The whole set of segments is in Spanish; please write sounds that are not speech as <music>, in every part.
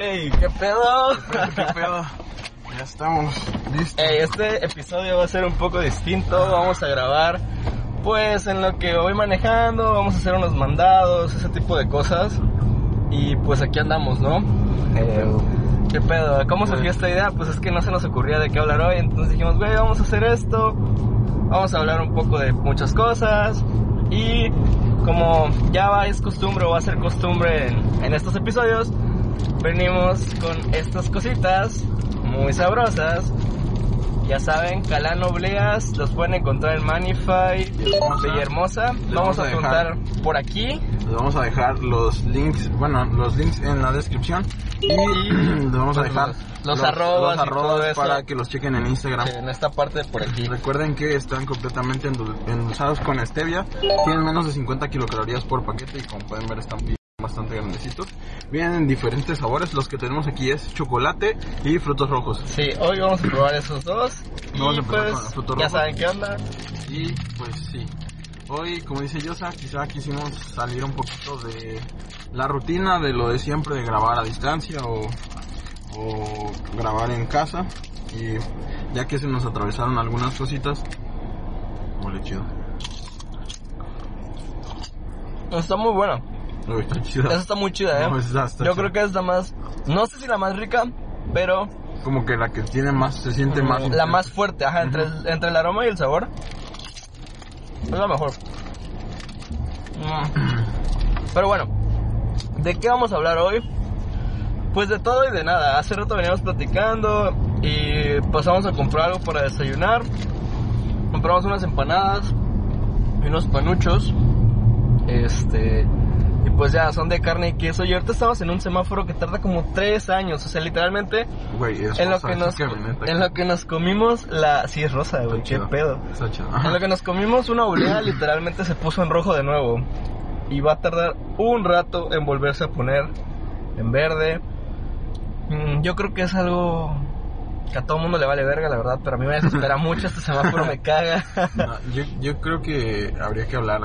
Ey, ¿qué pedo? <laughs> ¿Qué pedo? Ya estamos listos. Ey, este episodio va a ser un poco distinto. Vamos a grabar, pues, en lo que voy manejando. Vamos a hacer unos mandados, ese tipo de cosas. Y pues aquí andamos, ¿no? Eh, ¿Qué pedo? ¿Cómo surgió esta idea? Pues es que no se nos ocurría de qué hablar hoy. Entonces dijimos, güey, vamos a hacer esto. Vamos a hablar un poco de muchas cosas. Y como ya es costumbre o va a ser costumbre en, en estos episodios, venimos con estas cositas muy sabrosas. Ya saben, Calán Obleas, los pueden encontrar en Manify, Villahermosa. Vamos vamos a juntar por aquí. Les vamos a dejar los links, bueno, los links en la descripción. Y <clears throat> les vamos a dejar los- los arrobas los para que los chequen en Instagram. En esta parte de por aquí. Recuerden que están completamente endul- endulzados con stevia. Tienen menos de 50 kilocalorías por paquete y como pueden ver están bien- bastante grandecitos. Vienen en diferentes sabores. Los que tenemos aquí es chocolate y frutos rojos. Sí, hoy vamos a probar esos dos. Vamos y a empezar pues, con ya saben qué onda. Y pues sí. Hoy, como dice Yosa, quizá quisimos salir un poquito de la rutina de lo de siempre de grabar a distancia o, o grabar en casa. Y ya que se nos atravesaron algunas cositas, huele chido. Está muy bueno. Uy. Esa está muy chida, ¿eh? No, está Yo chida. creo que es la más, no sé si la más rica, pero Como que la que tiene más, se siente más. la intensa. más fuerte, ajá, entre, el, entre el aroma y el sabor. Es la mejor. Mm. Pero bueno, ¿de qué vamos a hablar hoy? Pues de todo y de nada. Hace rato veníamos platicando y pasamos a comprar algo para desayunar. Compramos unas empanadas y unos panuchos. Este. Y pues ya, son de carne y queso. Y ahorita estamos en un semáforo que tarda como tres años. O sea, literalmente Güey, es en lo, que nos, en lo que nos comimos la... Sí, es rosa, güey, qué pedo. En lo que nos comimos una oblea <clears throat> literalmente se puso en rojo de nuevo. Y va a tardar un rato en volverse a poner en verde. Mm, Yo creo que es algo que a todo mundo le vale verga, la verdad. Pero a mí me desespera <laughs> mucho, este semáforo me caga. No, yo, yo creo que habría que hablar.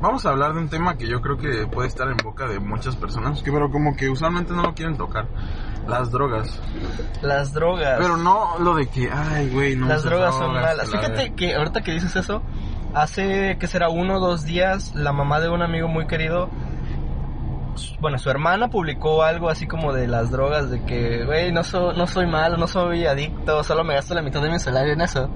Vamos a hablar de un tema que yo creo que puede estar en boca de muchas personas, que pero como que usualmente no lo quieren tocar. Las drogas. Las drogas. Pero no lo de que, ay, güey, no. Las drogas son malas. Fíjate que ahorita que dices eso, hace que será uno o dos días, la mamá de un amigo muy querido, bueno, su hermana publicó algo así como de las drogas, de que, güey, no, so- no soy malo, no soy adicto, solo me gasto la mitad de mi salario en eso.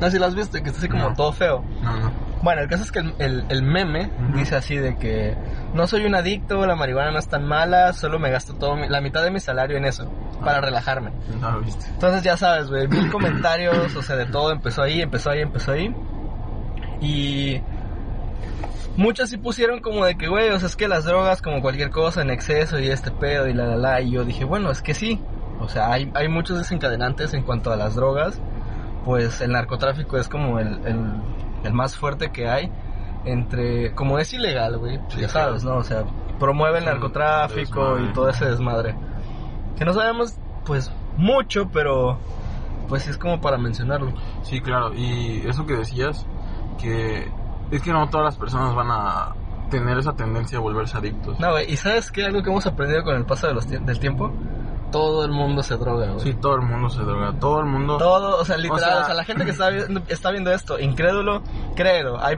No sé si lo has visto, que está así como No. todo feo. No, no. Bueno, el caso es que el, el- el meme dice así de que no soy un adicto, la marihuana no es tan mala, solo me gasto todo mi- la mitad de mi salario en eso, para relajarme. No viste. Entonces ya sabes, güey, mil comentarios, o sea, de todo empezó ahí, empezó ahí, empezó ahí. Y muchos sí pusieron como de que, güey, o sea, es que las drogas como cualquier cosa en exceso y este pedo y la la la. Y yo dije, bueno, es que sí. O sea, hay, hay muchos desencadenantes en cuanto a las drogas. Pues el narcotráfico es como el, el, el más fuerte que hay. Entre, como es ilegal, güey, Sí, ya sabes, ¿no? O sea, promueve el narcotráfico y todo ese desmadre. Que no sabemos, pues, mucho, pero pues es como para mencionarlo. Sí, claro. Y eso que decías, que es que no todas las personas van a tener esa tendencia a volverse adictos. No, güey, ¿y sabes qué? Algo que hemos aprendido con el paso de los tie- del tiempo. Todo el mundo se droga, güey. Sí, todo el mundo se droga. Todo el mundo. Todo, o sea, literal, o sea, sea- la gente que está viendo, está viendo esto, incrédulo, créelo. Hay,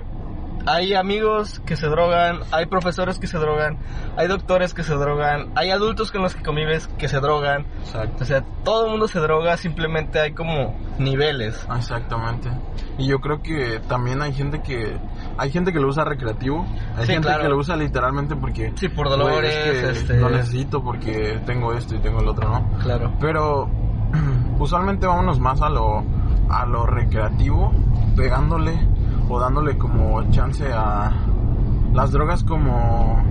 hay amigos que se drogan, hay profesores que se drogan, hay doctores que se drogan, hay adultos con los que convives que se drogan. Exacto. O sea, todo el mundo se droga, simplemente hay como niveles. Exactamente. Y yo creo que también hay gente que hay gente que lo usa recreativo, hay Sí, gente claro. que lo usa literalmente porque Sí, por "Güey, dolores, es que este... lo necesito porque tengo esto y tengo el otro, ¿no? Claro. Pero <clears throat> usualmente vámonos más a lo a lo recreativo, pegándole o dándole como chance a las drogas como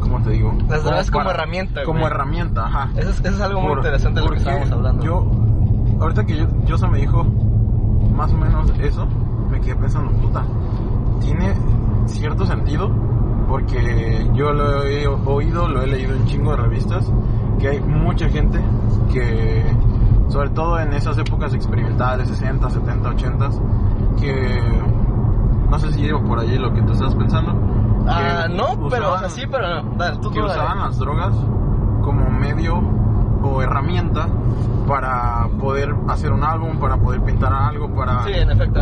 ¿cómo te digo? Las drogas como para- herramienta, Como güey. herramienta, ajá. Eso es, eso es algo muy Por- interesante de lo que estábamos hablando. Yo, ahorita que yo, Yosa me dijo más o menos eso, me quedé pensando, puta, tiene cierto sentido, porque yo lo he oído, lo he leído en chingo de revistas, que hay mucha gente que, sobre todo en esas épocas experimentales, 60, 70, 80, que no sé si llevo por allí lo que tú estás pensando. Ah, no, pero, o sea, usaban- sí, pero no. Dale, tú que tú usaban las drogas como medio o herramienta para poder hacer un álbum, para poder pintar algo, para, Sí, en efecto,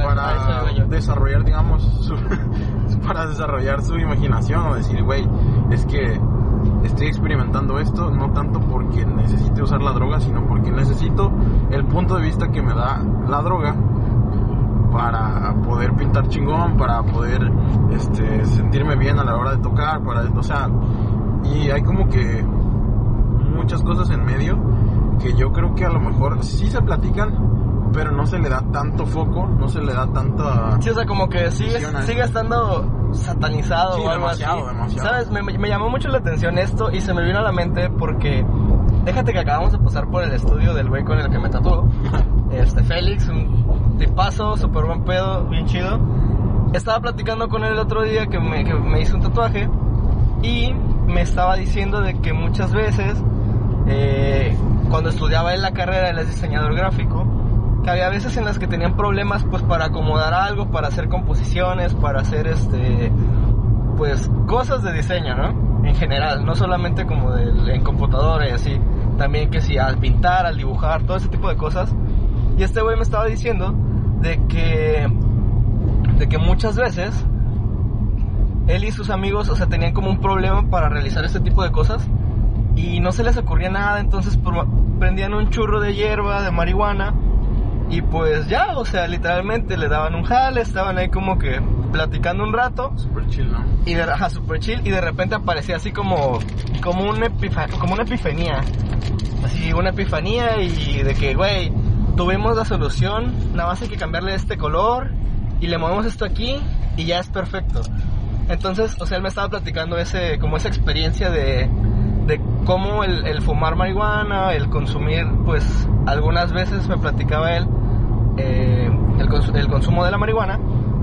desarrollar, digamos, su, <laughs> para desarrollar su imaginación o decir, güey, es que estoy experimentando esto no tanto porque necesite usar la droga, sino porque necesito el punto de vista que me da la droga para poder pintar chingón, para poder este, sentirme bien a la hora de tocar, para, o sea, y hay como que muchas cosas en medio que yo creo que a lo mejor sí se platican, pero no se le da tanto foco, no se le da tanta... Sí, o sea, como que sigue, sigue estando satanizado Sí, o algo demasiado, así. demasiado. ¿Sabes? Me, me llamó mucho la atención esto y se me vino a la mente porque déjate que acabamos de pasar por el estudio del güey con el que me tatuó. <laughs> Este Félix, un tipazo, súper buen pedo, bien chido. Estaba platicando con él el otro día que me, que me hizo un tatuaje y me estaba diciendo de que muchas veces eh, cuando estudiaba en la carrera, él es diseñador gráfico, que había veces en las que tenían problemas pues para acomodar algo, para hacer composiciones, para hacer este pues cosas de diseño, ¿no? En general, no solamente como del- en computadora y así, también que si al pintar, al dibujar, todo ese tipo de cosas. Y este güey me estaba diciendo de que de que muchas veces él y sus amigos, o sea, tenían como un problema para realizar este tipo de cosas y no se les ocurría nada, entonces prendían un churro de hierba, de marihuana y pues ya, o sea, literalmente le daban un jale, estaban ahí como que platicando un rato. Super chill, ¿no? y de, ajá, super chill y de repente aparecía así como como una epifa- como una epifanía. Así una epifanía y de que güey tuvimos la solución nada más hay que cambiarle este color y le movemos esto aquí y ya es perfecto. Entonces o sea él me estaba platicando ese como esa experiencia de de cómo el, fumar marihuana el consumir pues algunas veces me platicaba él eh, el, el consumo de la marihuana,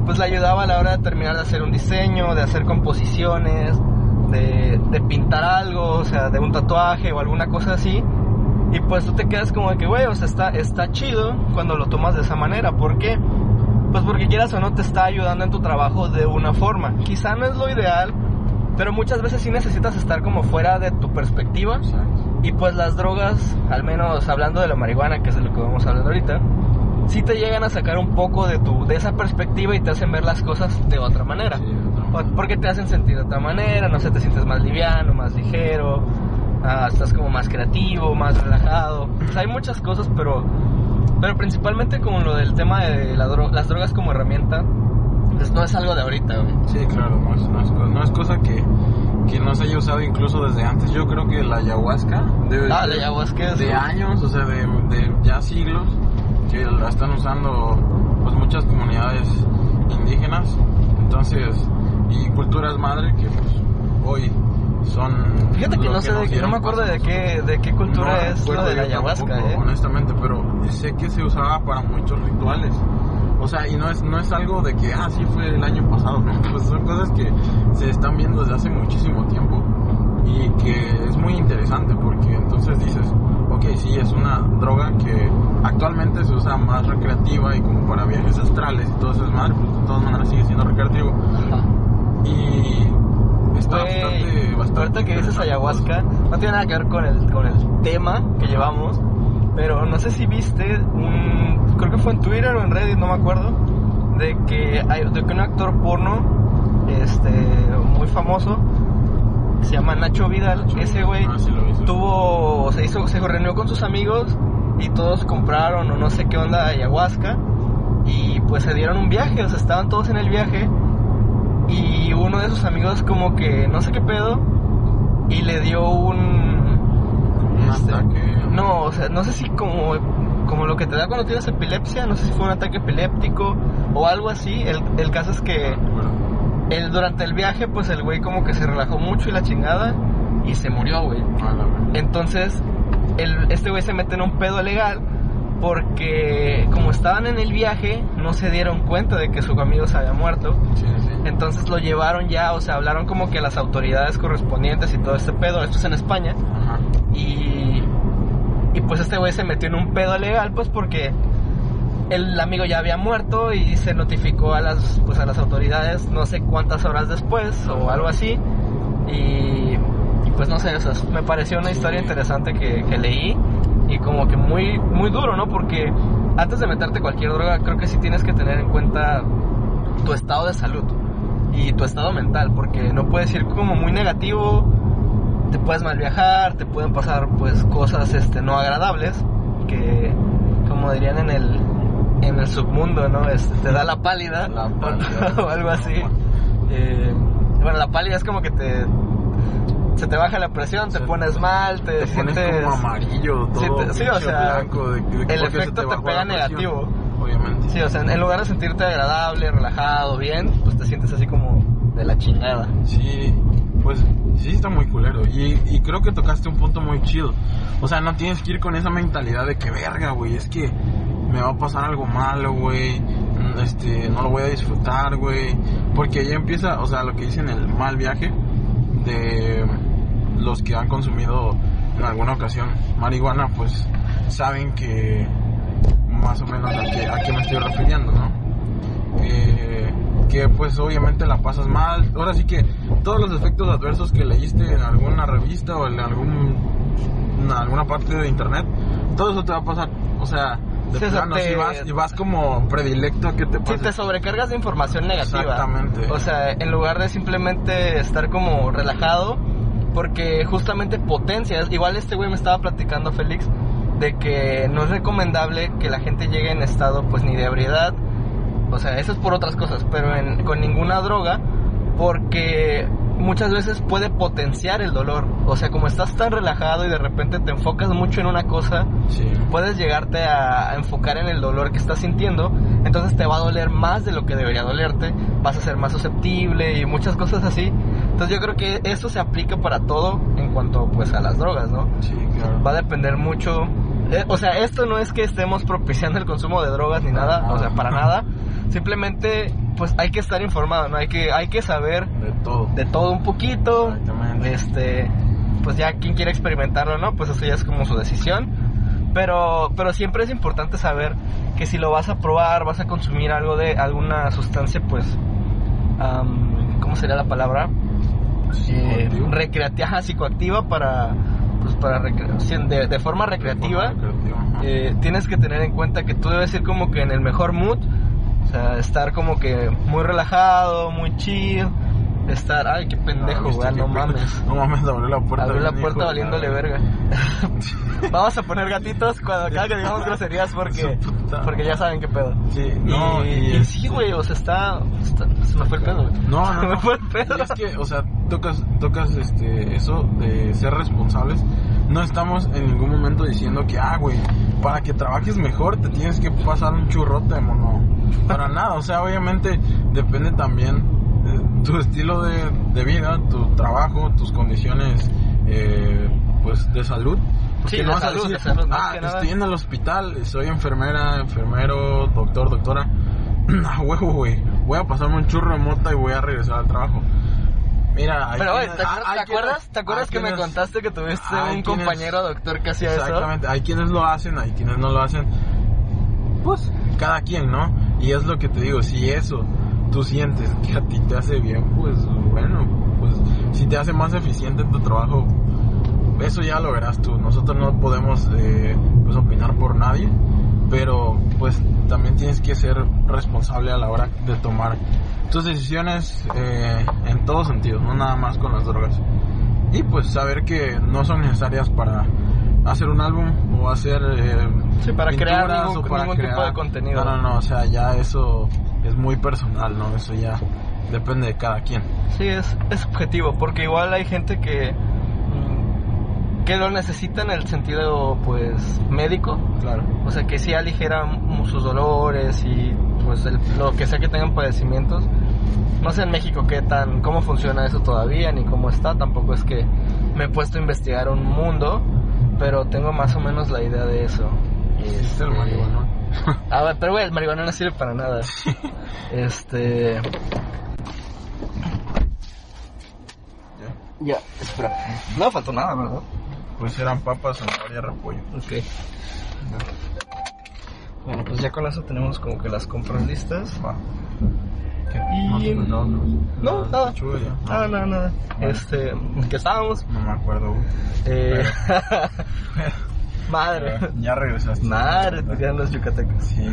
pues le ayudaba a la hora de terminar de hacer un diseño, de hacer composiciones, de, de pintar algo, o sea, de un tatuaje o alguna cosa así. Y pues tú te quedas como de que, güey, o sea, está, está chido cuando lo tomas de esa manera. ¿Por qué? Pues porque quieras o no te está ayudando en tu trabajo de una forma. Quizá no es lo ideal, pero muchas veces sí necesitas estar como fuera de tu perspectiva. Y pues las drogas, al menos hablando de la marihuana, que es de lo que vamos a hablar ahorita, sí te llegan a sacar un poco de tu de esa perspectiva y te hacen ver las cosas de otra manera. Sí. Porque te hacen sentir de otra manera, no sé, te sientes más liviano, más ligero, ah, estás como más creativo, más relajado. O sea, hay muchas cosas, pero pero principalmente como lo del tema de la dro- las drogas como herramienta, pues no es algo de ahorita, güey. Sí, claro, no es, no es no es cosa que, que no se haya usado incluso desde antes. Yo creo que la ayahuasca debe Ah, de- la ayahuasca es- de años, o sea, de, de ya siglos, que la están usando pues muchas comunidades indígenas, entonces, y culturas madre que pues hoy son... Fíjate que no sé, de, no me acuerdo de qué, de qué cultura no es lo de la ayahuasca, tampoco, eh. honestamente, pero sé que se usaba para muchos rituales. O sea, y no es, no es algo de que, ah, sí fue el año pasado, ¿no? Pues son cosas que se están viendo desde hace muchísimo tiempo y que es muy interesante porque entonces dices, ok, sí, es una droga que actualmente se usa más recreativa y como para viajes astrales y todo eso es madre, pues de todas maneras sigue siendo recreativo. Ajá. Y está Güey, bastante, bastante ahorita que dices ayahuasca, no tiene nada que ver con el, con el tema que llevamos, pero no sé si viste, un, creo que fue en Twitter o en Reddit, no me acuerdo, de que, hay, de que un actor porno este, muy famoso, se llama Nacho Vidal, ese güey Ah, sí. tuvo, se hizo, se reunió con sus amigos y todos compraron o no sé qué onda ayahuasca y pues se dieron un viaje, o sea, estaban todos en el viaje y uno de sus amigos como que no sé qué pedo y le dio un Un este, ataque. No o sea no sé si como como lo que te da cuando tienes epilepsia no sé si fue un ataque epiléptico o algo así el, el caso es que Bueno, el, durante el viaje pues el güey como que se relajó mucho y la chingada y se murió güey a la vez. entonces el, este güey se mete en un pedo legal porque como estaban en el viaje no se dieron cuenta de que su amigo se había muerto Sí, sí. entonces lo llevaron ya, o sea, hablaron como que a las autoridades correspondientes y todo este pedo, esto es en España, Ajá. y, y pues este güey se metió en un pedo legal, pues porque el amigo ya había muerto y se notificó a las, pues a las autoridades no sé cuántas horas después o algo así, y pues no sé, o sea, me pareció una historia interesante que, que leí y como que muy, muy duro, ¿no? Porque antes de meterte cualquier droga, creo que sí tienes que tener en cuenta tu estado de salud y tu estado mental, porque no puedes ir como muy negativo, te puedes mal viajar, te pueden pasar pues cosas este no agradables que como dirían en el en el submundo, ¿no? Este, te da la pálida, La pálida. <laughs> o algo así. Eh, bueno, la pálida es como que te se te baja la presión, te pones mal, te, Te pones sientes como amarillo, todo Sí, te- sí, o pinche sea, blanco, de- de- el efecto te bajó pega negativo. Obviamente. Sí, o sea, en, en lugar de sentirte agradable, relajado, bien, pues te sientes así como de la chingada. Sí, pues sí está muy culero. Y, creo que tocaste un punto muy chido. O sea, no tienes que ir con esa mentalidad de que verga, güey, es que me va a pasar algo malo, güey. Este, no lo voy a disfrutar, güey. Porque ya empieza, o sea, lo que dicen el mal viaje de los que han consumido en alguna ocasión marihuana, pues saben que más o menos a qué, a qué me estoy refiriendo, ¿no? Eh, que pues obviamente la pasas mal. Ahora sí que todos los efectos adversos que leíste en alguna revista o en algún, en alguna parte de internet, todo eso te va a pasar. O sea, de Sí, plano, te- si vas, y vas como predilecto a que te Si pase. te sobrecargas de información negativa. Exactamente. O sea, en lugar de simplemente estar como relajado, porque justamente potencias. Igual este güey me estaba platicando, Félix, de que no es recomendable que la gente llegue en estado, pues ni de ebriedad. O sea, eso es por otras cosas, pero en- con ninguna droga, porque muchas veces puede potenciar el dolor. O sea, como estás tan relajado y de repente te enfocas mucho en una cosa, Sí. puedes llegarte a, enfocar en el dolor que estás sintiendo, entonces te va a doler más de lo que debería dolerte, vas a ser más susceptible y muchas cosas así. Entonces yo creo que eso se aplica para todo en cuanto pues a las drogas, ¿no? Sí, claro. Va a depender mucho. eh, o sea, esto no es que estemos propiciando el consumo de drogas ni nada, o sea, para nada. Simplemente pues hay que estar informado, ¿no? Hay que hay que saber De todo. de todo un poquito. Este, pues ya quien quiere experimentarlo, ¿no? Pues eso ya es como su decisión. Pero, pero siempre es importante saber que si lo vas a probar, vas a consumir algo de alguna sustancia, pues, am, ¿cómo sería la palabra? Eh, recreativa, psicoactiva para, pues para de, de forma recreativa. Recreativa, ajá. Eh, tienes que tener en cuenta que tú debes ir como que en el mejor mood, o sea, estar como que muy relajado, muy chill, estar, ay, qué pendejo, Ah, ¿viste güey, no mames. <laughs> No mames, abrió la puerta. Abrió la puerta hijo valiéndole verga. <laughs> Vamos a poner gatitos cuando cada que digamos groserías porque, <laughs> porque ya saben qué pedo. Sí, no, y, y, y es- sí, güey, o sea, está, está- Se me fue el pedo, güey. No, Se no, me no. fue el pedo. Y es que, o sea, tocas, tocas este, eso de ser responsables. No estamos en ningún momento diciendo que, ah, güey, para que trabajes mejor te tienes que pasar un churrote mono. Para nada, o sea, obviamente depende también de tu estilo de, de vida, tu trabajo, tus condiciones, eh, pues, de salud. Porque Sí, de no vas a salud, decir, de salud, más ah, nada. estoy en el hospital, soy enfermera, enfermero, doctor, doctora. <clears throat> A huevo, güey. Voy a pasarme un churro de mota y voy a regresar al trabajo. Mira, Pero, quienes- ¿te, hay- acuer- hay ¿te quienes- acuerdas, ¿te acuerdas que me contaste que tuviste un quienes- compañero doctor que hacía eso? Exactamente, hay quienes lo hacen, hay quienes no lo hacen. Pues, cada quien, ¿no? Y es lo que te digo, si eso tú sientes que a ti te hace bien, pues bueno, pues si te hace más eficiente en tu trabajo, eso ya lo verás tú. Nosotros no podemos eh, pues opinar por nadie, pero pues también tienes que ser responsable a la hora de tomar tus decisiones eh, en todos sentidos, no nada más con las drogas. Y pues saber que no son necesarias para hacer un álbum o hacer eh, Sí, para crear ningún- o para ningún tipo crear- de contenido. No, no, no, o sea, ya eso es muy personal, ¿no? Eso ya depende de cada quien. Sí, es, es subjetivo, porque igual hay gente que mm, que lo necesita en el sentido pues médico, Claro. o sea que sí aligera sus dolores y pues el- lo que sea que tengan padecimientos. No sé en México qué tan cómo funciona eso todavía ni cómo está, tampoco es que me he puesto a investigar un mundo, pero tengo más o menos la idea de eso. Existe el Este, marihuana. <laughs> Ah, pero güey, el marihuana no sirve para nada. Este. Ya, espera. No faltó nada, ¿verdad? Pues eran papas, zanahoria, repollo. Ok. Bueno, pues ya con eso tenemos como que las compras listas. Va. ¿Qué? Y- No te contaba, ¿no? No, La nada. ya. Ah, nada, nada. Este, ¿en qué estábamos? No me acuerdo. Eh, <laughs> madre. ya regresaste. Madre, te quedan los yucatecos. Sí.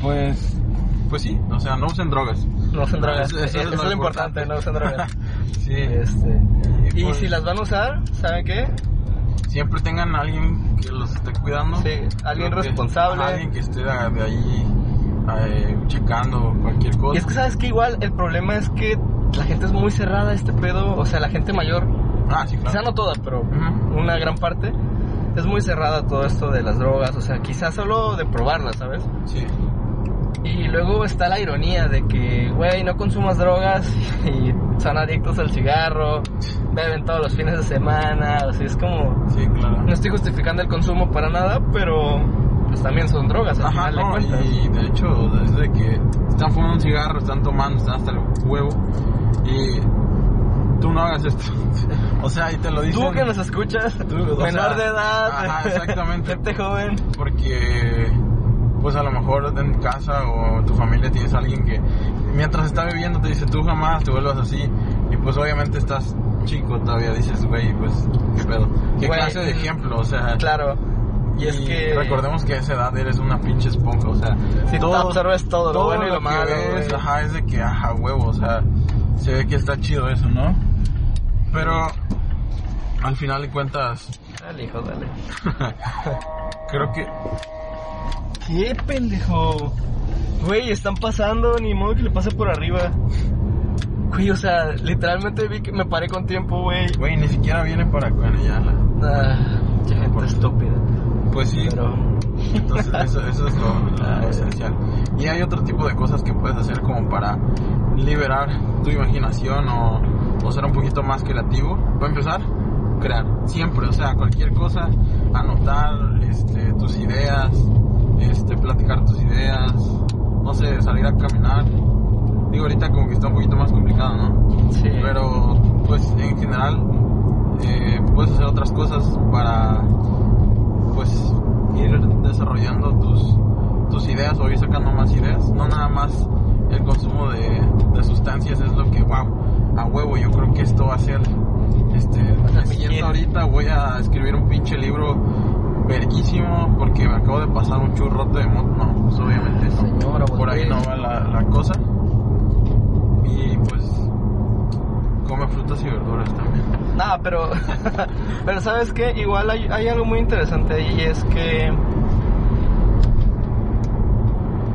Pues, pues sí, o sea, no usen drogas. No usen drogas. Eso- eso Eso, es es lo importante, importante. no usen drogas. <laughs> Sí. Este, Y y pues- si las van a usar, ¿saben qué? Siempre tengan a alguien que los esté cuidando. Sí, alguien que- responsable. alguien que esté de, de ahí eh, checando cualquier cosa. Y es que sabes que igual el problema es que la gente es muy cerrada a este pedo, o sea, la gente mayor, Ah, sí, quizá claro. no toda, pero una gran parte, es muy cerrada a todo esto de las drogas, o sea, quizás solo de probarlas, ¿sabes? Sí. Y luego está la ironía de que, güey, no consumas drogas <laughs> y son adictos al cigarro, beben todos los fines de semana, o sea, es como... Sí, claro. No estoy justificando el consumo para nada, pero pues también son drogas al Ajá, final de no, cuentas. y de hecho, desde que están fumando un cigarro, están tomando, están hasta el huevo, y tú no hagas esto. <laughs> o sea, y te lo dicen. Tú que nos escuchas, Tú, menor sea, de edad, ajá, exactamente. <laughs> gente joven, Porque, pues a lo mejor en casa o tu familia tienes a alguien que mientras está bebiendo te dice tú jamás te vuelvas así. Y pues obviamente estás chico todavía, dices, güey, pues qué pedo. ¿Qué Güey, clase de ejemplo? O sea, claro. Y, y es que recordemos que a esa edad eres una pinche esponja, o sea, si tú absorbes todo, lo bueno y lo, malo. ves, ajá, es de que, ajá, huevo, o sea, se ve que está chido eso, ¿no? Pero al final de cuentas, Dale, hijo, dale. <laughs> creo que ¿Qué pendejo? Güey, están pasando, ni modo que le pase por arriba. Güey, o sea, literalmente vi que me paré con tiempo, güey. Güey, ni siquiera viene para Cuenayala. Ah, qué gente estúpida. Pues sí, Pero, entonces <laughs> eso, eso es lo, lo esencial. Y hay otro tipo de cosas que puedes hacer como para liberar tu imaginación o, o ser un poquito más creativo. Para empezar, crear. Siempre, o sea, cualquier cosa, anotar este, tus ideas, este, platicar tus ideas, no sé, salir a caminar. Digo, ahorita como que está un poquito más complicado, ¿no? sí. pero pues en general eh, puedes hacer otras cosas para pues ir desarrollando tus, tus ideas o ir sacando más ideas no nada más el consumo de, de sustancias es lo que wow a huevo yo creo que esto va a ser este hit. ahorita voy a escribir un pinche libro verguísimo porque me acabo de pasar un churrote de moto no pues obviamente no Señora, por ahí no va la, la cosa. Y pues come frutas y verduras también. Nada, pero, <laughs> pero sabes que igual hay, hay algo muy interesante ahí y es que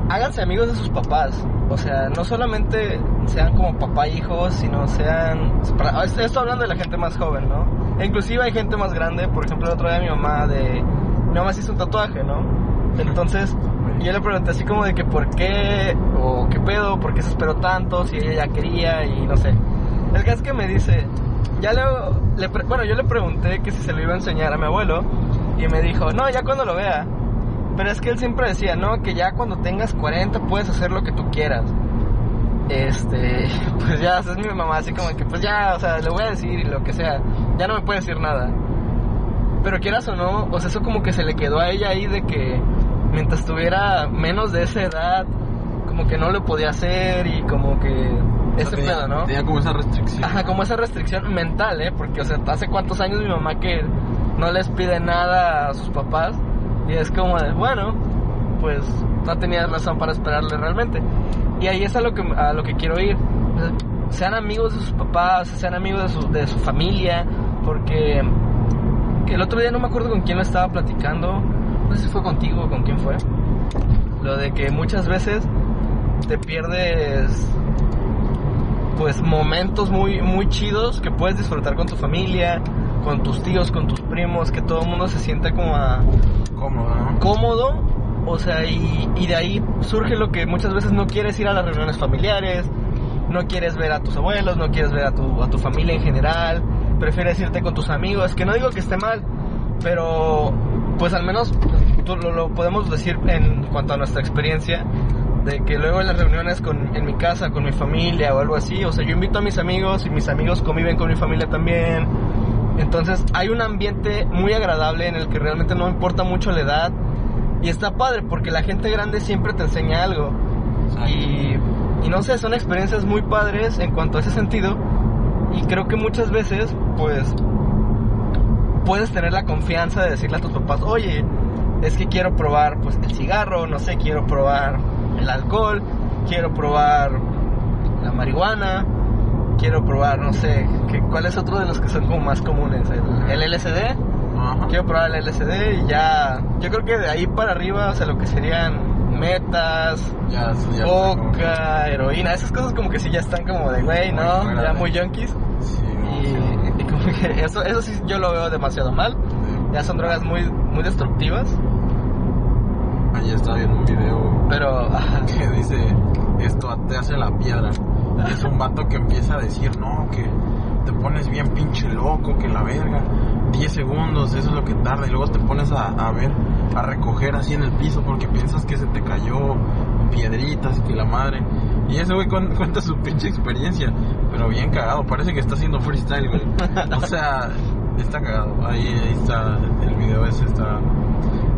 háganse amigos de sus papás. O sea, no solamente sean como papá e hijos, sino sean... estoy hablando de la gente más joven, ¿no? E inclusive hay gente más grande. Por ejemplo, el otro día mi mamá de... Mi mamá se hizo un tatuaje, ¿no? Entonces, yo le pregunté así como de que por qué, o qué pedo, por qué se esperó tanto, si ella ya quería y no sé. El caso es que me dice, ya le bueno, yo le pregunté que si se lo iba a enseñar a mi abuelo y me dijo, no, ya cuando lo vea. Pero es que él siempre decía, no, que ya cuando tengas 40 puedes hacer lo que tú quieras. Este, <laughs> pues ya, es mi mamá, así como que, pues ya, o sea, le voy a decir y lo que sea, ya no me puede decir nada. Pero quieras o no, o sea, eso como que se le quedó a ella ahí de que mientras tuviera menos de esa edad, como que no lo podía hacer y como que ese tenía, pedo, ¿no? Tenía como esa restricción. Ajá, como esa restricción mental, ¿eh? Porque, o sea, hace cuántos años mi mamá que no les pide nada a sus papás y es como de, bueno, pues no tenía razón para esperarle realmente. Y ahí es a lo que, a lo que quiero ir. Sean amigos de sus papás, sean amigos de su, de su familia, porque el otro día no me acuerdo con quién lo estaba platicando, no sé si fue contigo o con quién fue, lo de que muchas veces te pierdes pues momentos muy muy chidos que puedes disfrutar con tu familia, con tus tíos, con tus primos, que todo el mundo se siente como a- Cómodo, ¿no? cómodo, o sea, y, y de ahí surge lo que muchas veces no quieres ir a las reuniones familiares, no quieres ver a tus abuelos, no quieres ver a tu, a tu familia en general, prefieres irte con tus amigos, que no digo que esté mal, pero pues al menos tú- lo, lo podemos decir en cuanto a nuestra experiencia, de que luego en las reuniones con, en mi casa, con mi familia o algo así, o sea, yo invito a mis amigos y mis amigos conviven con mi familia también. Entonces hay un ambiente muy agradable en el que realmente no importa mucho la edad y está padre porque la gente grande siempre te enseña algo. Y, y no sé, son experiencias muy padres en cuanto a ese sentido. Y creo que muchas veces, pues, puedes tener la confianza de decirle a tus papás, oye, es que quiero probar pues el cigarro, no sé, quiero probar el alcohol, quiero probar la marihuana, quiero probar, no sé, que, ¿cuál es otro de los que son como más comunes? El, el LSD. Ajá. Quiero probar el LSD y ya, yo creo que de ahí para arriba, o sea, lo que serían metas, Ya, ya que- coca, heroína, esas cosas como que sí ya están como de, güey, ¿no? Ya muy junkies. Sí, Y, sí. y como que eso, eso sí yo lo veo demasiado mal. Ya son drogas muy, muy destructivas. Estaba viendo un video Pero, que dice esto te hace la piedra. Es un vato que empieza a decir, no, que te pones bien pinche loco, que la verga. 10 segundos, eso es lo que tarda. Y luego te pones a, a ver, a recoger así en el piso porque piensas que se te cayó piedritas y que la madre. Y ese güey cuen- <laughs> cuenta su pinche experiencia, pero bien cagado. Parece que está haciendo freestyle, güey. O sea, está cagado. Ahí está el video ese, está.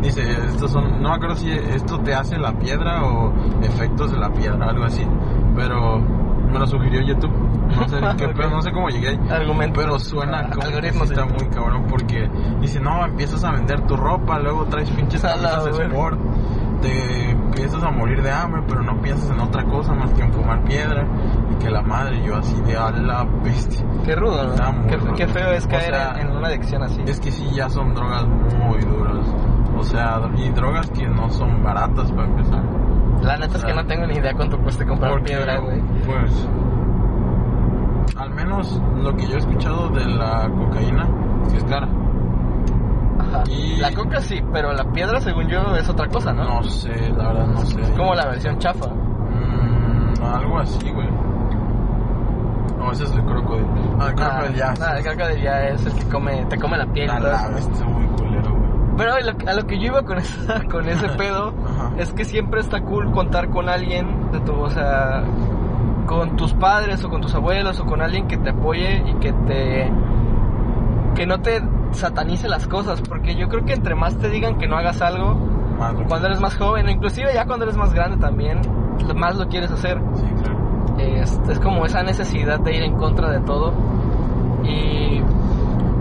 Dice, estos son, no me acuerdo si esto te hace la piedra o efectos de la piedra, algo así. Pero me lo sugirió YouTube. No sé, <laughs> qué Ok. pedo, no sé cómo llegué ahí. argumentos. Pero suena como que sí algoritmos. está muy cabrón porque dice, no, empiezas a vender tu ropa, luego traes pinches camisas de sport, te empiezas a morir de hambre, pero no piensas en otra cosa más que en fumar piedra y que la madre, yo así de a la bestia. Qué rudo, ¿no? Qué, qué feo es O caer sea, en, en una adicción así. Es que sí, ya son drogas muy duras. O sea, y drogas que no son baratas para empezar. La neta es que no tengo ni idea cuánto cuesta comprar Porque, piedra, güey. Pues, al menos lo que yo he escuchado de la cocaína, sí es cara. Ajá. y- La coca sí, pero la piedra, según yo, es otra cosa, ¿no? No sé, la verdad no sé. Es como la versión chafa. Mm, algo así, güey. No, ese es el crocodile. Ah, el crocodile ya. Nah, el crocodile ya es el que come, te come la piel. y La ¿no? este culero, güey. Pero a lo, a lo que yo iba con, esa- <laughs> con ese pedo es que siempre está cool contar con alguien de tu, o sea, con tus padres o con tus abuelos o con alguien que te apoye y que te que no te satanice las cosas, porque yo creo que entre más te digan que no hagas algo Más cuando eres más joven, o inclusive ya cuando eres más grande también, más lo quieres hacer. Sí, claro. Es, es como esa necesidad de ir en contra de todo y,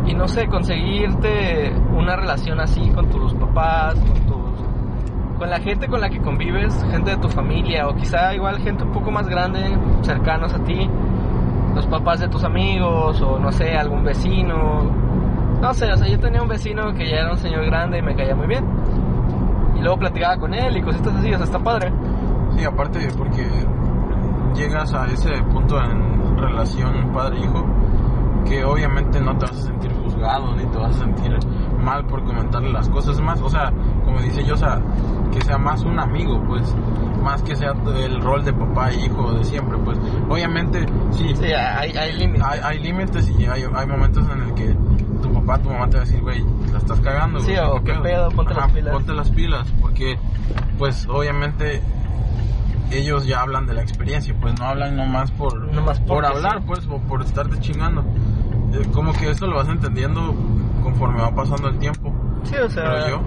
y no sé, conseguirte una relación así con tus papás, con tus, con la gente con la que convives, gente de tu familia o quizá igual gente un poco más grande, cercanos a ti, los papás de tus amigos o no sé, algún vecino. No sé, o sea, yo tenía un vecino que ya era un señor grande y me caía muy bien. Y luego platicaba con él y cositas así, o sea, está padre. Sí, aparte porque llegas a ese punto en relación padre-hijo que obviamente no te vas a sentir juzgado ni te vas a sentir mal por comentarle las cosas más, o sea, como dice yo, o sea, que sea más un amigo, pues, más que sea el rol de papá e hijo de siempre, pues, obviamente, sí, Sí, hay, hay límites. hay, hay límites y hay, hay momentos en el que tu papá, tu mamá te va a decir, güey, la estás cagando. Sí, o qué pedo, ponte las pilas. Ponte las pilas, porque, pues, obviamente, ellos ya hablan de la experiencia, pues no hablan nomás por, Nomás por hablar, sí. pues, o por estarte chingando. Eh, como que eso lo vas entendiendo conforme va pasando el tiempo, Sí, o sea, creo yo.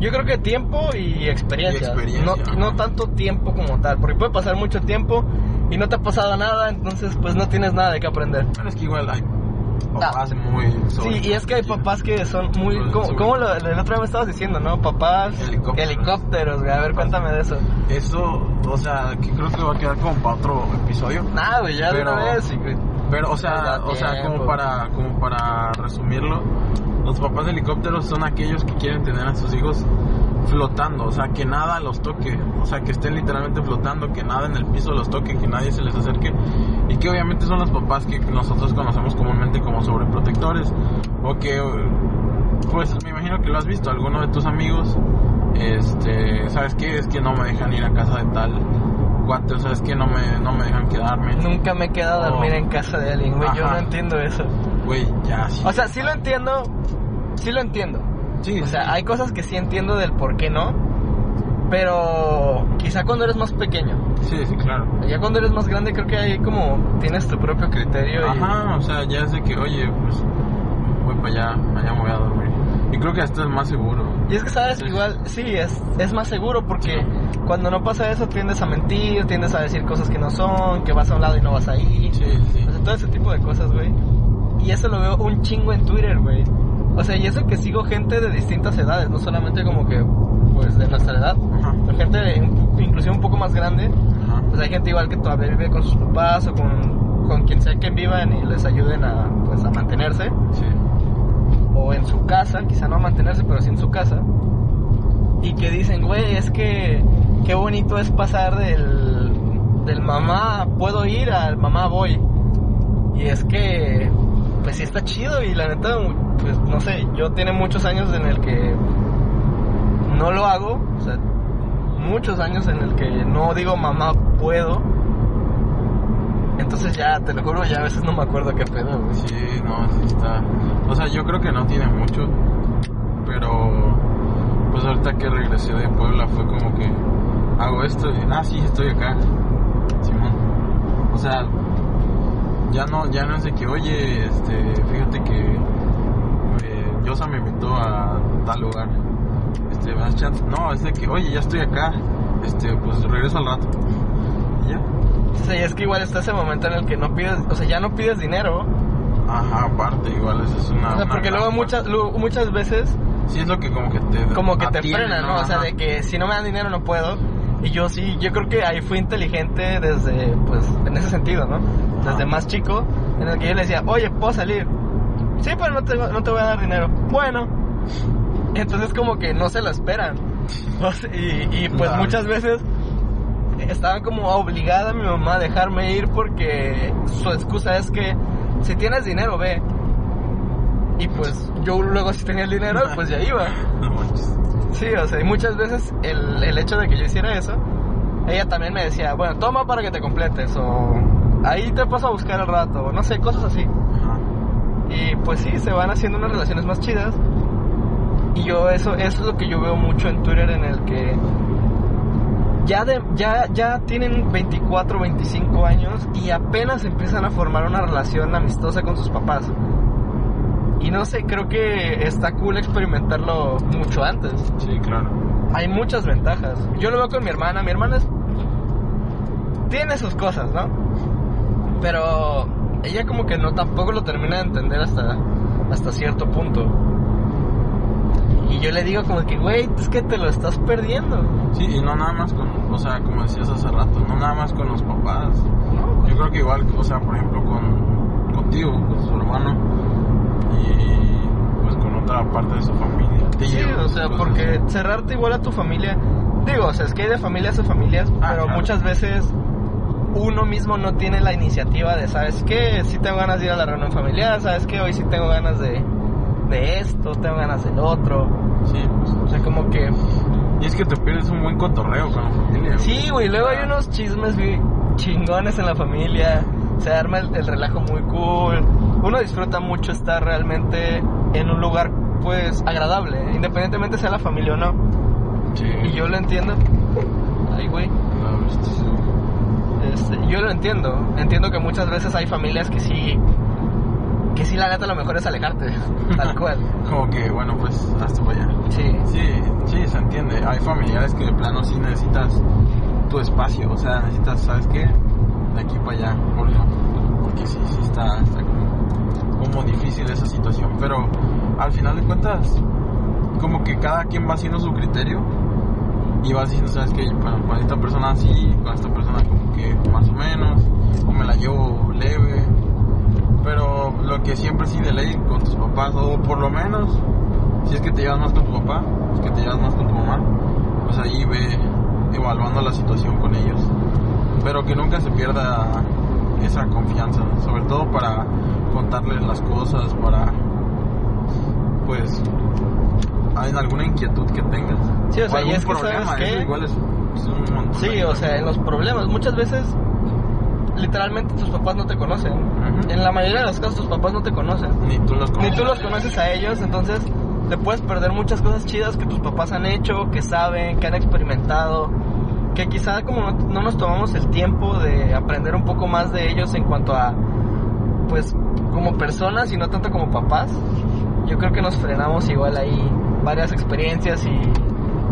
yo creo que tiempo y experiencia. Y experiencia, no, no tanto tiempo como tal, porque puede pasar mucho tiempo y no te ha pasado nada, entonces pues no tienes nada de qué aprender. Pero es que igual hay papás muy... Ah. Sí, sobre- y es que hay papás que son muy... Sobre- ¿Cómo, sobre- cómo lo, el otro día me estabas diciendo, no? Papás... Helicópteros. Helicópteros, güey. A ver, cuéntame de eso. Eso, o sea, que creo que va a quedar como para otro episodio. Nada, güey, ya de Pero- una vez. y, güey. Pero, o sea, o sea, como para, como para resumirlo, los papás de helicópteros son aquellos que quieren tener a sus hijos flotando, o sea, que nada los toque, o sea, que estén literalmente flotando, que nada en el piso los toque, que nadie se les acerque, y que obviamente son los papás que nosotros conocemos comúnmente como sobreprotectores, o que, pues, me imagino que lo has visto, alguno de tus amigos, este, ¿sabes qué? Es que no me dejan ir a casa de tal cuate, o sea, es que no me, no me dejan quedarme. Nunca me he quedado a dormir Oh. en casa de alguien, güey. Yo no entiendo eso. Güey, ya, sí. O sea, sí lo entiendo. Sí lo entiendo. Sí, O sea, hay cosas que sí entiendo del por qué no. Pero quizá cuando eres más pequeño. Sí, sí, claro. Ya cuando eres más grande creo que ahí como tienes tu propio criterio. y- Ajá, o sea, ya es de que, oye, pues voy para allá, allá me voy a dormir. Y creo que esto es más seguro. Y es que, ¿sabes? Sí. Igual, sí, es, es más seguro porque cuando no pasa eso tiendes a mentir, tiendes a decir cosas que no son, que vas a un lado y no vas ahí. Sí, sí. O sea, todo ese tipo de cosas, güey. Y eso lo veo un chingo en Twitter, güey. O sea, y eso que sigo gente de distintas edades, no solamente como que, pues, de nuestra edad, Ajá. pero gente de, inclusive un poco más grande. Ajá. Pues hay gente igual que todavía vive con sus papás o con, con quien sea que vivan y les ayuden a, pues, a mantenerse. Sí. O en su casa, quizá no a mantenerse, pero sí en su casa. Y que dicen, güey, es que qué bonito es pasar del, del mamá puedo ir al mamá voy. Y es que, pues sí está chido y la neta, pues no sé, yo tiene muchos años en el que no lo hago, o sea, muchos años en el que no digo mamá puedo. Entonces ya, te lo juro, ya a veces no me acuerdo qué pedo, güey. Sí, no, sí está. O sea, yo creo que no tiene mucho, pero pues ahorita que regresé de Puebla fue como que hago esto y ah, sí, estoy acá. Simón. O sea, ya no ya no es de que, oye, este, fíjate que eh, Yosa me invitó a tal lugar. Este, ¿me das chance? No, es de que, oye, ya estoy acá. Este, pues regreso al rato. Y ya. Sí, es que igual está ese momento en el que no pides, o sea, ya no pides dinero. Ajá, aparte, igual, eso es una. O sea, una porque luego muchas, luego muchas veces Sí, es lo que como que te... como que te frena, ¿no? O sea, de que si no me dan dinero no puedo. Y yo sí, yo creo que ahí fui inteligente desde, pues, en ese sentido, ¿no? Desde más chico, en el que yo le decía, oye, ¿puedo salir? Sí, pero no te, no te voy a dar dinero. Bueno. <laughs> Entonces como que no se lo esperan. <laughs> Y, y pues muchas veces estaba como obligada mi mamá a dejarme ir porque su excusa es que si tienes dinero, ve. Y pues yo luego si tenía el dinero, <laughs> pues ya iba. Sí, o sea, y muchas veces el, el hecho de que yo hiciera eso, ella también me decía, bueno, toma para que te completes, o ahí te paso a buscar al rato, o no sé, cosas así. Y pues sí, se van haciendo unas relaciones más chidas. Y yo eso, eso es lo que yo veo mucho en Twitter en el que ya, de, ya, ya tienen 24, 25 años y apenas empiezan a formar una relación amistosa con sus papás. Y no sé, creo que está cool experimentarlo mucho antes. Sí, claro. Hay muchas ventajas. Yo lo veo con mi hermana. Mi hermana es... tiene sus cosas, ¿no? Pero ella como que no tampoco lo termina de entender hasta, hasta cierto punto. Y yo le digo como que, güey, es que te lo estás perdiendo. Sí, y no nada más con, o sea, como decías hace rato, no nada más con los papás. Yo creo que igual, o sea, por ejemplo, con contigo, con su hermano y pues con otra parte de su familia. Sí, o sea, porque así. cerrarte igual a tu familia, digo, o sea, es que hay de familias a familias, Ah, pero claro. muchas veces uno mismo no tiene la iniciativa de, ¿sabes qué? Sí tengo ganas de ir a la reunión familiar, ¿sabes qué? Hoy sí tengo ganas de, de esto, tengo ganas del otro. Sí, pues. O sea, como que... Y es que te pierdes un buen cotorreo con la familia. Sí, güey, luego hay unos chismes chingones en la familia, se arma el, el relajo muy cool, uno disfruta mucho estar realmente en un lugar, pues, agradable, independientemente sea la familia o no. Sí. Y yo lo entiendo. Ay, güey. Este, Este, yo lo entiendo. Entiendo que muchas veces hay familias que sí. Que sí, la neta, lo mejor es alejarte. <laughs> Tal cual. Como que, bueno, pues hasta para allá. Sí. Sí, sí, se entiende. Hay familiares que de plano sí necesitas tu espacio. O sea, necesitas, ¿sabes qué? De aquí para allá. Porque sí, sí está, está como, como difícil esa situación. Pero al final de cuentas, como que cada quien va haciendo su criterio. Y vas diciendo, ¿sabes qué? Bueno, con esta persona sí, con esta persona como que más o menos. O me la llevo leve. Pero lo que siempre sí de ley con tus papás, o por lo menos si es que te llevas más con tu papá, es que te llevas más con tu mamá, pues ahí ve evaluando la situación con ellos. Pero que nunca se pierda esa confianza, sobre todo para contarles las cosas, para pues en alguna inquietud que tengas. Sí, o sea, y algún es que, problema, ¿sabes qué? eso igual es, es un montón. Sí, o sea, en los problemas. Muchas veces, literalmente, tus papás no te conocen. En la mayoría de los casos, tus papás no te conocen. Ni tú los Ni conoces. tú los conoces a ellos, entonces te puedes perder muchas cosas chidas que tus papás han hecho, que saben, que han experimentado, que quizá como no, no nos tomamos el tiempo de aprender un poco más de ellos en cuanto a, pues, como personas y no tanto como papás, yo creo que nos frenamos igual ahí varias experiencias y,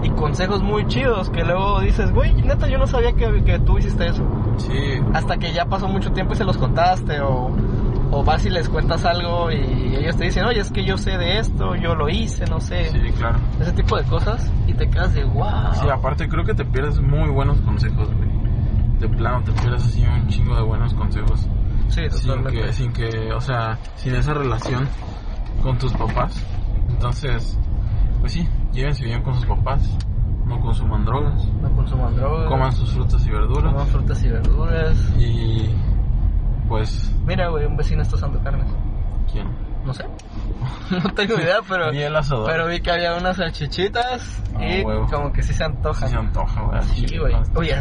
y consejos muy chidos que luego dices, güey, neta, yo no sabía que, que tú hiciste eso. Sí, Hasta que ya pasó mucho tiempo y se los contaste o, o vas y les cuentas algo y ellos te dicen, oye, es que yo sé de esto, yo lo hice, no sé. sí, claro. Ese tipo de cosas y te quedas de wow. Sí, aparte creo que te pierdes muy buenos consejos, güey. De plano, te pierdes así un chingo de buenos consejos. Sí, Sin que, sin que, o sea, sin esa relación con tus papás. Entonces, pues sí, llévense bien con sus papás. No consuman drogas. No consuman drogas. Coman sus frutas y verduras. coman frutas y verduras. Y pues, Mira, güey, un vecino está usando carnes. ¿quién? No sé. <laughs> no tengo idea, pero, Vi el asador. pero vi que había unas salchichitas Ah, y huevo. como que sí se Sí antojan. se antoja, güey. Sí, güey. ¿no? Oye,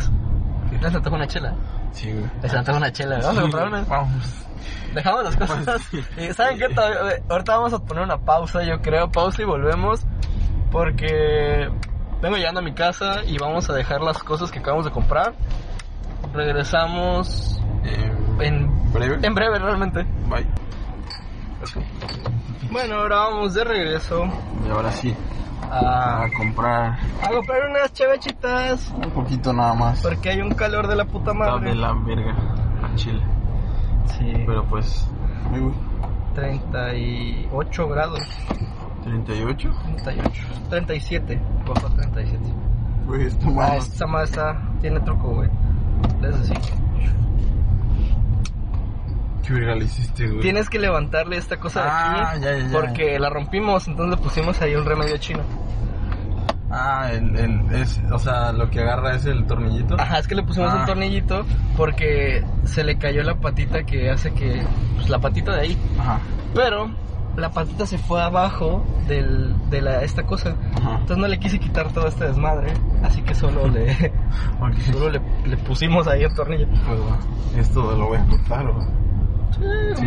les antoja una chela. Sí, güey. Les antoja una chela. Vamos a Sí, una. Vamos. Dejamos las <laughs> cosas. Sí. Y ¿saben qué? Ahorita vamos a poner una pausa, yo creo. Pausa y volvemos. Porque vengo llegando a mi casa y vamos a dejar las cosas que acabamos de comprar. Regresamos Eh, en, ¿Breve? en breve realmente. Bye. Bueno, ahora vamos de regreso Y ahora sí, a, a comprar a comprar unas chevechitas. un poquito nada más. Porque hay un calor de la puta madre. de la verga a Chile. Sí, Pero pues, ay, güey, 38 grados. 38. 38. 37. Bajo 37. Güey, esta Ah, madre. esta madre está, tiene truco, güey. Es así. ¿Qué verga le hiciste, güey? Tienes que levantarle esta cosa de Ah, aquí ya, ya, ya. porque la rompimos, entonces le pusimos ahí un remedio chino. Ah, el, el, es, o sea, lo que agarra es el tornillito. Ajá, es que le pusimos Ah. un tornillito porque se le cayó la patita que hace que, pues la patita de ahí. Ajá. Pero la patita se fue abajo del, de la, esta cosa. Ajá. Entonces no le quise quitar todo este desmadre, así que solo le, <laughs> solo le, le pusimos ahí el tornillo. Pues. Esto lo voy a cortar, ¿o? Sí,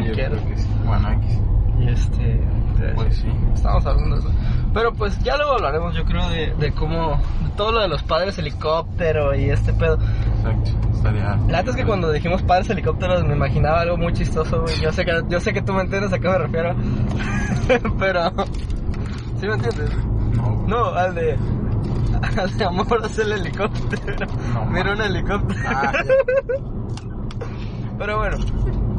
sí. Bueno, X. Y este. Pues sí. Estamos hablando de eso. Pero pues ya luego hablaremos, yo creo, de, de cómo. De todo lo de los padres helicóptero y este pedo. Exacto. Estaría. La neta es que cuando dijimos padres helicópteros me imaginaba algo muy chistoso, güey. Yo sé que, yo sé que tú me entiendes a qué me refiero. <laughs> Pero. ¿Sí me entiendes? No. No, al de. Al de amor es el helicóptero. No, Mira un helicóptero. Ah, Pero bueno,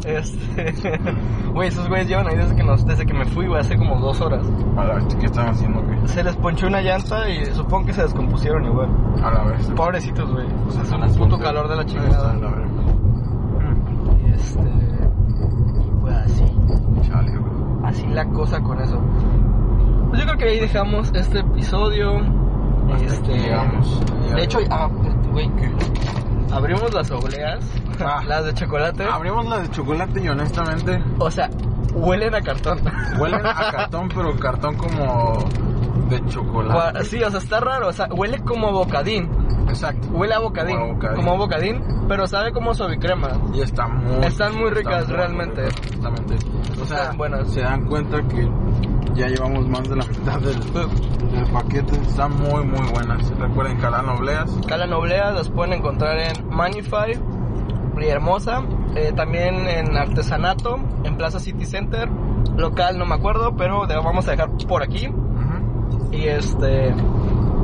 este. <laughs> Güey, esos güeyes llevan ahí desde que, nos, desde que me fui, güey, hace como dos horas. A la vez, ¿qué están haciendo, güey? Se les ponchó una llanta y supongo que se descompusieron igual. A la vez. Pobrecitos, güey. O sea, Son un puto calor de la chingada. la verga. Mm, Y este. Y pues así. Chale, güey. Así la cosa con eso. Pues yo creo que ahí dejamos este episodio. Hasta este. llegamos. De hecho, ah, güey, abrimos las obleas, Ah. las de chocolate. Abrimos la de chocolate y honestamente O sea, huelen a cartón. huelen a <laughs> cartón, pero cartón como de chocolate. Sí, o sea, está raro. O sea, huele como bocadín. Exacto. Huele a bocadín. Como bocadín. Como a bocadín, pero sabe como suavicrema. Y está muy. Están muy está ricas, muy realmente. O sea, Están buenas. se dan cuenta que ya llevamos más de la mitad del, del paquete. Están muy, muy buenas. Recuerden Calán Obleas. Noblea las pueden encontrar en Manify, Hermosa, eh, también en Artesanato, en Plaza City Center, local no me acuerdo, pero vamos a dejar por aquí. Y este,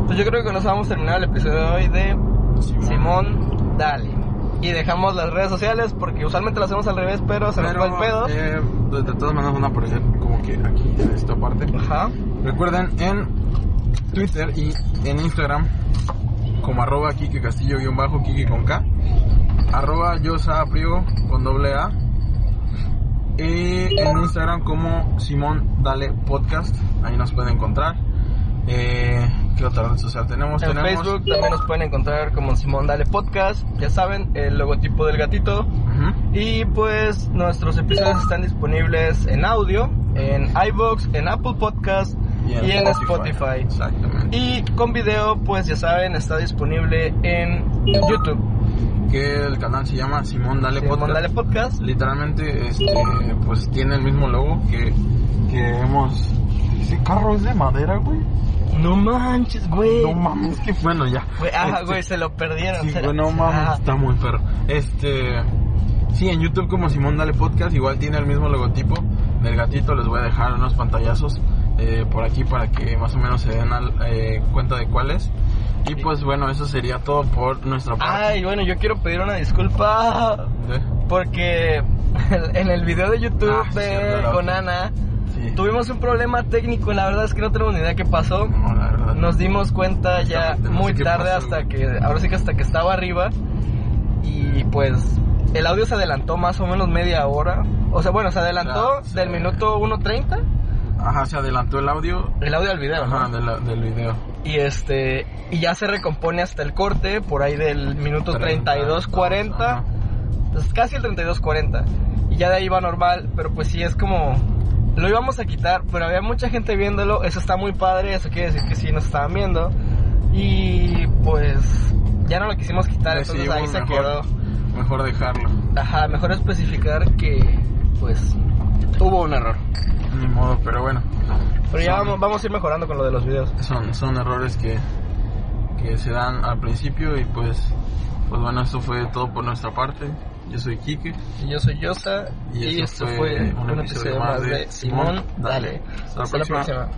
pues yo creo que nos vamos a terminar el episodio de hoy de Simón Dale. Y dejamos las redes sociales porque usualmente lo hacemos al revés, pero se nos Pero, va el pedo. eh, de, todas maneras van a aparecer como que aquí en esta parte. Ajá. Recuerden en Twitter y en Instagram como arroba Kike Castillo guion bajo Kike con K arroba Yosa Priego con doble A y en Instagram como Simón Dale Podcast ahí nos pueden encontrar eh, ¿qué otra red social tenemos? En tenemos Facebook también nos pueden encontrar como Simón Dale Podcast, ya saben, el logotipo del gatito. Y pues nuestros episodios están disponibles en audio, en iBox, en Apple Podcast y en, Spotify. exactamente Y con video, pues ya saben, está disponible en YouTube. que el canal se llama Simón Dale Simón Podcast Dale Podcast. literalmente este pues tiene el mismo logo que, que hemos ese carro es de madera güey No manches, güey. no mames que bueno ya Güey, ajá, Este, güey, se lo perdieron. sí, güey, no mames Ah, está muy perro este sí en YouTube como Simón Dale Podcast igual tiene el mismo logotipo del gatito. Les voy a dejar unos pantallazos eh, por aquí para que más o menos se den al- eh, cuenta de cuáles. Y pues bueno, eso sería todo por nuestra parte. Ay, bueno, yo quiero pedir una disculpa ¿De? porque <laughs> en el video de YouTube Ah, de con Ana Sí. tuvimos un problema técnico. La verdad es que no tenemos ni idea qué pasó. No, la verdad. Nos dimos cuenta ya no muy tarde pasó, hasta que, ahora sí que hasta que estaba arriba y pues el audio se adelantó más o menos media hora. O sea, bueno, se adelantó del minuto 1.30 Ajá, se adelantó el audio. el audio al video. Ajá, del video. Y este y ya se recompone hasta el corte por ahí del minuto 32 40, Ajá. pues casi el 32 40 y ya de ahí va normal, pero pues sí es como lo íbamos a quitar, pero había mucha gente viéndolo, eso está muy padre, eso quiere decir que sí nos estaban viendo y pues ya no lo quisimos quitar, entonces ahí se quedó. Mejor dejarlo. Ajá, mejor especificar que pues hubo un error. Ni modo, pero bueno. Pero ya vamos, vamos a ir mejorando con lo de los videos. Son, son errores que, que se dan al principio y pues, pues bueno, esto fue todo por nuestra parte. Yo soy Quique. Y yo soy Yosa Y esto fue un episodio más de Simón. Dale. Hasta la Hasta la próxima.